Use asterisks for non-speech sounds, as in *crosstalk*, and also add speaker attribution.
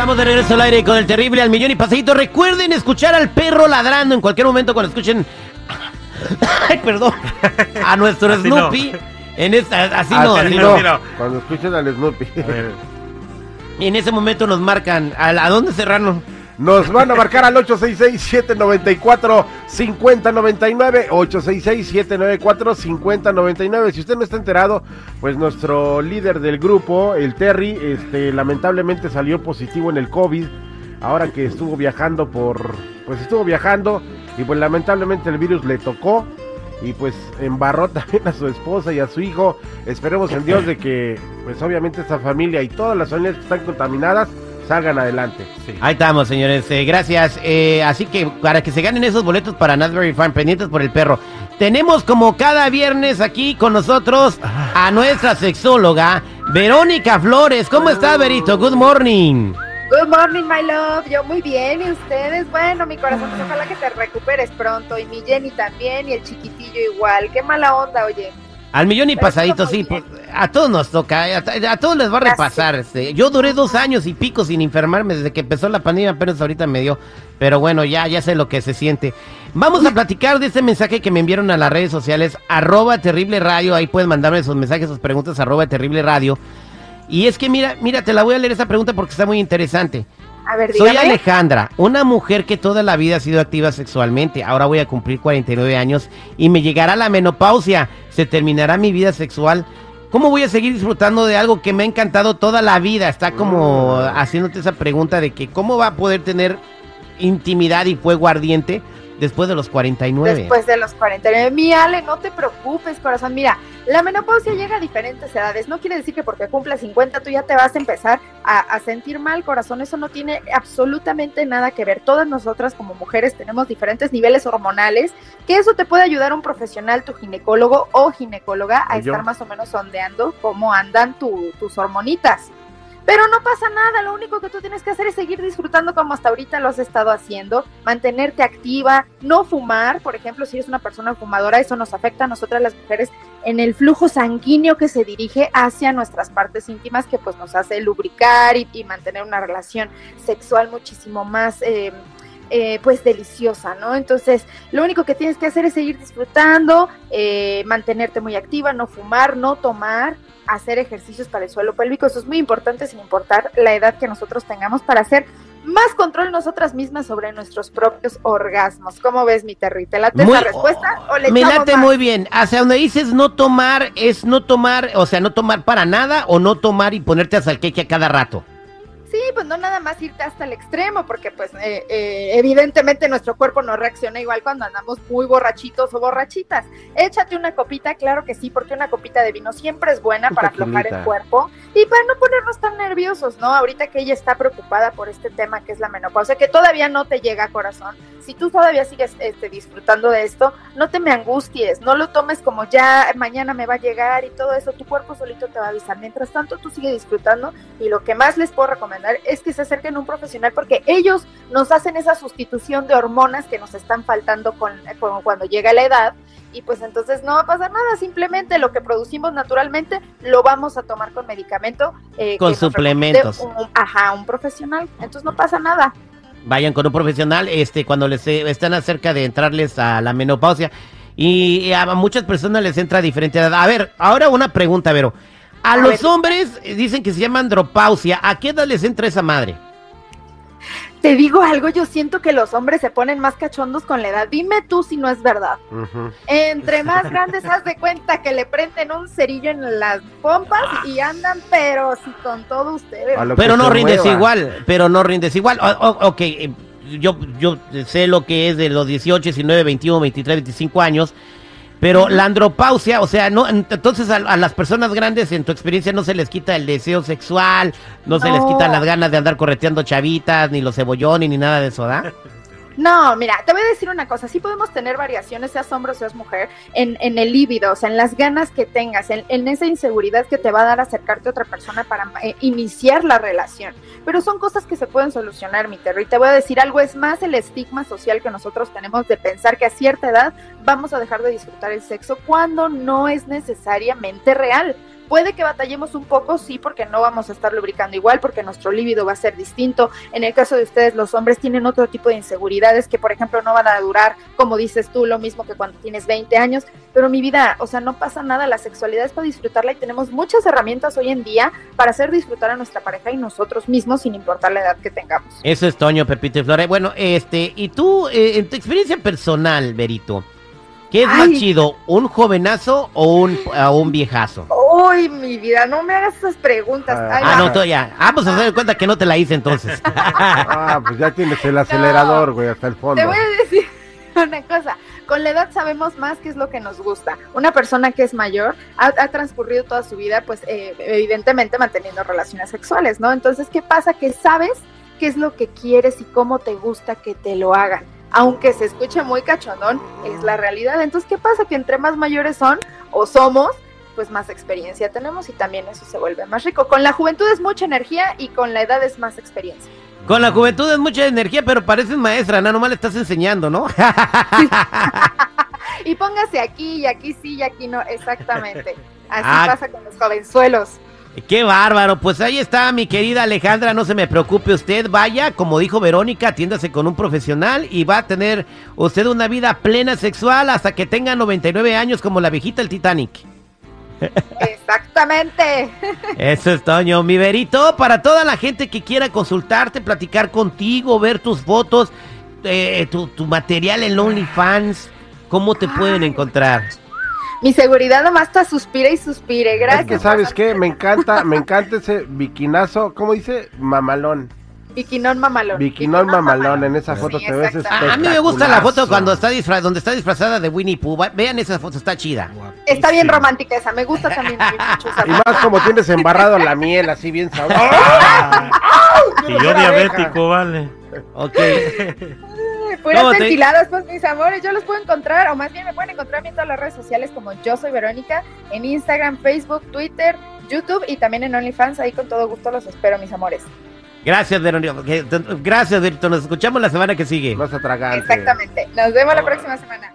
Speaker 1: Estamos de regreso al aire con el terrible al millón y pasadito. Recuerden escuchar al perro ladrando en cualquier momento cuando escuchen. *coughs* Ay, perdón. A nuestro
Speaker 2: Así
Speaker 1: Snoopy.
Speaker 2: no.
Speaker 1: En esta, así no,
Speaker 2: Así no,
Speaker 1: no.
Speaker 3: Cuando escuchen al Snoopy.
Speaker 1: Y en ese momento nos marcan. ¿A, a dónde cerrarnos?
Speaker 3: Nos van a marcar al 866-794-5099. 866-794-5099. Si usted no está enterado, pues nuestro líder del grupo, el Terry, este, lamentablemente salió positivo en el COVID. Ahora que estuvo viajando por. Pues estuvo viajando y pues lamentablemente el virus le tocó. Y pues embarró *laughs* también a su esposa y a su hijo. Esperemos en Dios de que, pues obviamente esta familia y todas las familias que están contaminadas salgan adelante.
Speaker 2: Sí.
Speaker 1: Ahí estamos, señores. eh, gracias. Eh, así que para que se ganen esos boletos para Nasbury Farm, pendientes por el perro. Tenemos como cada viernes aquí con nosotros a nuestra sexóloga, Verónica Flores. ¿Cómo está, Verito? Good morning.
Speaker 4: Good morning, my love. Yo muy bien. ¿Y ustedes? Bueno, mi corazón, pues, ojalá que te recuperes pronto. Y mi Jenny también. Y el chiquitillo igual. Qué mala onda, oye.
Speaker 1: Al millón y
Speaker 4: Pero
Speaker 1: pasadito, sí. pues, a todos nos toca, a, a todos les va a repasar. este. Yo duré dos años y pico sin enfermarme desde que empezó la pandemia, apenas ahorita me dio. Pero bueno, ya, ya sé lo que se siente. Vamos a platicar de este mensaje que me enviaron a las redes sociales, arroba terrible radio. Ahí pueden mandarme sus mensajes, sus preguntas, arroba terrible radio. Y es que mira, mira, te la voy a leer esta pregunta porque está muy interesante.
Speaker 4: A ver,
Speaker 1: Soy. Alejandra, una mujer que toda la vida ha sido activa sexualmente. Ahora voy a cumplir 49 años y me llegará la menopausia. Se terminará mi vida sexual. ¿Cómo voy a seguir disfrutando de algo que me ha encantado toda la vida? Está como haciéndote esa pregunta de que cómo va a poder tener intimidad y fuego ardiente después de los 49.
Speaker 4: Después de los 49. Mi Ale, no te preocupes, corazón. Mira, la menopausia llega a diferentes edades. No quiere decir que porque cumplas 50 tú ya te vas a empezar a, a sentir mal, corazón. Eso no tiene absolutamente nada que ver. Todas nosotras como mujeres tenemos diferentes niveles hormonales, que eso te puede ayudar un profesional, tu ginecólogo o ginecóloga, a estar más o menos sondeando cómo andan tu- tus hormonitas. Pero no pasa nada, lo único que tú tienes que hacer es seguir disfrutando como hasta ahorita lo has estado haciendo, mantenerte activa, no fumar, por ejemplo, si eres una persona fumadora, eso nos afecta a nosotras las mujeres en el flujo sanguíneo que se dirige hacia nuestras partes íntimas, que pues nos hace lubricar y, mantener una relación sexual muchísimo más... eh, eh, pues deliciosa, ¿no? Entonces, lo único que tienes que hacer es seguir disfrutando, eh, mantenerte muy activa, no fumar, no tomar, hacer ejercicios para el suelo pélvico. Eso es muy importante sin importar la edad que nosotros tengamos para hacer más control nosotras mismas sobre nuestros propios orgasmos. ¿Cómo ves, mi Terry? ¿Te late
Speaker 1: Muy-
Speaker 4: esa respuesta o le
Speaker 1: Me late
Speaker 4: más?
Speaker 1: muy bien. Hacia donde dices no tomar, es no tomar, o sea, no tomar para nada o no tomar y ponerte a salqueque a cada rato.
Speaker 4: Sí, pues no nada más irte hasta el extremo, porque pues eh, eh, evidentemente nuestro cuerpo no reacciona igual cuando andamos muy borrachitos o borrachitas. Échate una copita, claro que sí, porque una copita de vino siempre es buena para aflojar el cuerpo y para no ponernos tan nerviosos, ¿no? Ahorita que ella está preocupada por este tema que es la menopausia, que todavía no te llega corazón, si tú todavía sigues este, disfrutando de esto, no te me angusties, no lo tomes como ya mañana me va a llegar y todo eso, tu cuerpo solito te va a avisar. Mientras tanto, tú sigue disfrutando y lo que más les puedo recomendar es que se acerquen a un profesional porque ellos nos hacen esa sustitución de hormonas que nos están faltando con, con- cuando llega la edad y pues entonces no va a pasar nada, simplemente lo que producimos naturalmente lo vamos a tomar con medicamento. eh,
Speaker 1: Con suplementos.
Speaker 4: un- ajá, un profesional, entonces no pasa nada.
Speaker 1: Vayan con un profesional este cuando les eh, están acerca de entrarles a la menopausia. Y, y a muchas personas les entra a diferente edad. A ver, ahora una pregunta, Vero. A,
Speaker 4: A
Speaker 1: los
Speaker 4: ver.
Speaker 1: hombres eh, dicen que se llama andropausia. ¿A qué edad les entra esa madre? *laughs*
Speaker 4: Te digo algo, yo siento que los hombres se ponen más cachondos con la edad. Dime tú si no es verdad. Entre *laughs* más grandes haz de cuenta que le prenden un cerillo en las pompas y andan, pero si con todo ustedes.
Speaker 1: Pero no rindes
Speaker 3: mueva.
Speaker 1: igual, pero no rindes igual. O- o- ok, eh, yo, yo sé lo que es de los 18, 19, 21, 23, 25 años, pero la andropausia, o sea, no, ent- entonces a, a las personas grandes en tu experiencia no se les quita el deseo sexual, no, se les quitan las ganas de andar correteando chavitas, ni los cebollones, ni nada de eso, ¿da? *laughs*
Speaker 4: No, mira, te voy a decir una cosa, sí podemos tener variaciones, seas hombre o seas mujer, en, en el líbido, o sea, en las ganas que tengas, en, en esa inseguridad que te va a dar acercarte a otra persona para eh, iniciar la relación. Pero son cosas que se pueden solucionar, mi Terry. Te voy a decir algo, es más el estigma social que nosotros tenemos de pensar que a cierta edad vamos a dejar de disfrutar el sexo cuando no es necesariamente real. Puede que batallemos un poco, sí, porque no vamos a estar lubricando igual, porque nuestro líbido va a ser distinto. En el caso de ustedes, los hombres tienen otro tipo de inseguridades que, por ejemplo, no van a durar, como dices tú, lo mismo que cuando tienes 20 años. Pero mi vida, o sea, no pasa nada, la sexualidad es para disfrutarla y tenemos muchas herramientas hoy en día para hacer disfrutar a nuestra pareja y nosotros mismos sin importar la edad que tengamos.
Speaker 1: Eso es Toño, Pepito y Flores. Bueno, este, y tú, eh, en tu experiencia personal, Berito, ¿qué es más chido, un jovenazo o un, viejazo?
Speaker 4: Uy, mi vida, no me hagas esas preguntas.
Speaker 3: Ah,
Speaker 4: Ahí
Speaker 1: Ah, no, tú ya. Ah, pues dar cuenta que no te la hice entonces. *laughs*
Speaker 3: Ah, pues ya tienes el acelerador, güey, hasta el fondo.
Speaker 4: Te voy a decir *laughs* una cosa, con la edad sabemos más qué es lo que nos gusta. Una persona que es mayor ha, ha transcurrido toda su vida, pues eh, evidentemente manteniendo relaciones sexuales, ¿no? Entonces, ¿qué pasa? Que sabes qué es lo que quieres y cómo te gusta que te lo hagan. Aunque se escuche muy cachondón, es la realidad. Entonces, ¿qué pasa? Que entre más mayores son o somos, pues más experiencia tenemos y también eso se vuelve más rico. Con la juventud es mucha energía y con la edad es más experiencia.
Speaker 1: Con la juventud es mucha energía, pero pareces maestra, no, nomás le estás enseñando, ¿no? *laughs*
Speaker 4: Y póngase aquí y aquí sí y aquí no, exactamente. Así
Speaker 1: Ah.
Speaker 4: pasa con los jovenzuelos.
Speaker 1: Qué bárbaro, pues ahí está mi querida Alejandra, no se me preocupe usted, vaya, como dijo Verónica, atiéndase con un profesional y va a tener usted una vida plena sexual hasta que tenga 99 años como la viejita del Titanic.
Speaker 4: Exactamente.
Speaker 1: Eso es Toño, mi Verito, para toda la gente que quiera consultarte, platicar contigo, ver tus fotos, eh, tu, tu material en OnlyFans, ¿cómo te pueden encontrar?
Speaker 4: Mi seguridad nomás está suspira y suspire. Gracias.
Speaker 3: Es que, ¿sabes qué? Me encanta, me *laughs* encanta ese biquinazo, ¿cómo dice? Mamalón.
Speaker 4: Biquinón mamalón.
Speaker 3: Biquinón mamalón, en esa
Speaker 4: Sí,
Speaker 3: foto te ves.
Speaker 1: A, mí me gusta la foto cuando está disfra- donde está disfrazada de Winnie Pooh. Vean esa foto, está chida.
Speaker 4: Está bien romántica esa. Me gusta también *laughs*
Speaker 3: Y más como tienes embarrado la miel, así bien sabroso. *laughs*
Speaker 2: Y yo diabético, vale.
Speaker 1: Ok.
Speaker 4: Puras
Speaker 1: ¿Cómo te-
Speaker 4: ventiladas, pues mis amores, yo los puedo encontrar, o más bien me pueden encontrar a mí en todas las redes sociales como yo soy Verónica, en Instagram, Facebook, Twitter, YouTube y también en OnlyFans, ahí con todo gusto los espero, mis amores.
Speaker 1: Gracias, Verónica. Gracias, Verito. Nos escuchamos la semana que sigue.
Speaker 3: Más atragante.
Speaker 4: Exactamente. Nos vemos la próxima semana.